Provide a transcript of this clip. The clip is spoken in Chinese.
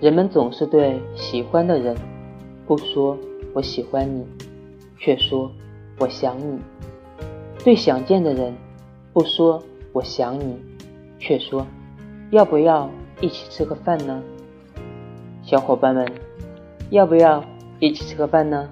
人们总是对喜欢的人不说我喜欢你却说我想你。对想见的人不说我想你却说要不要一起吃个饭呢？小伙伴们要不要一起吃个饭呢？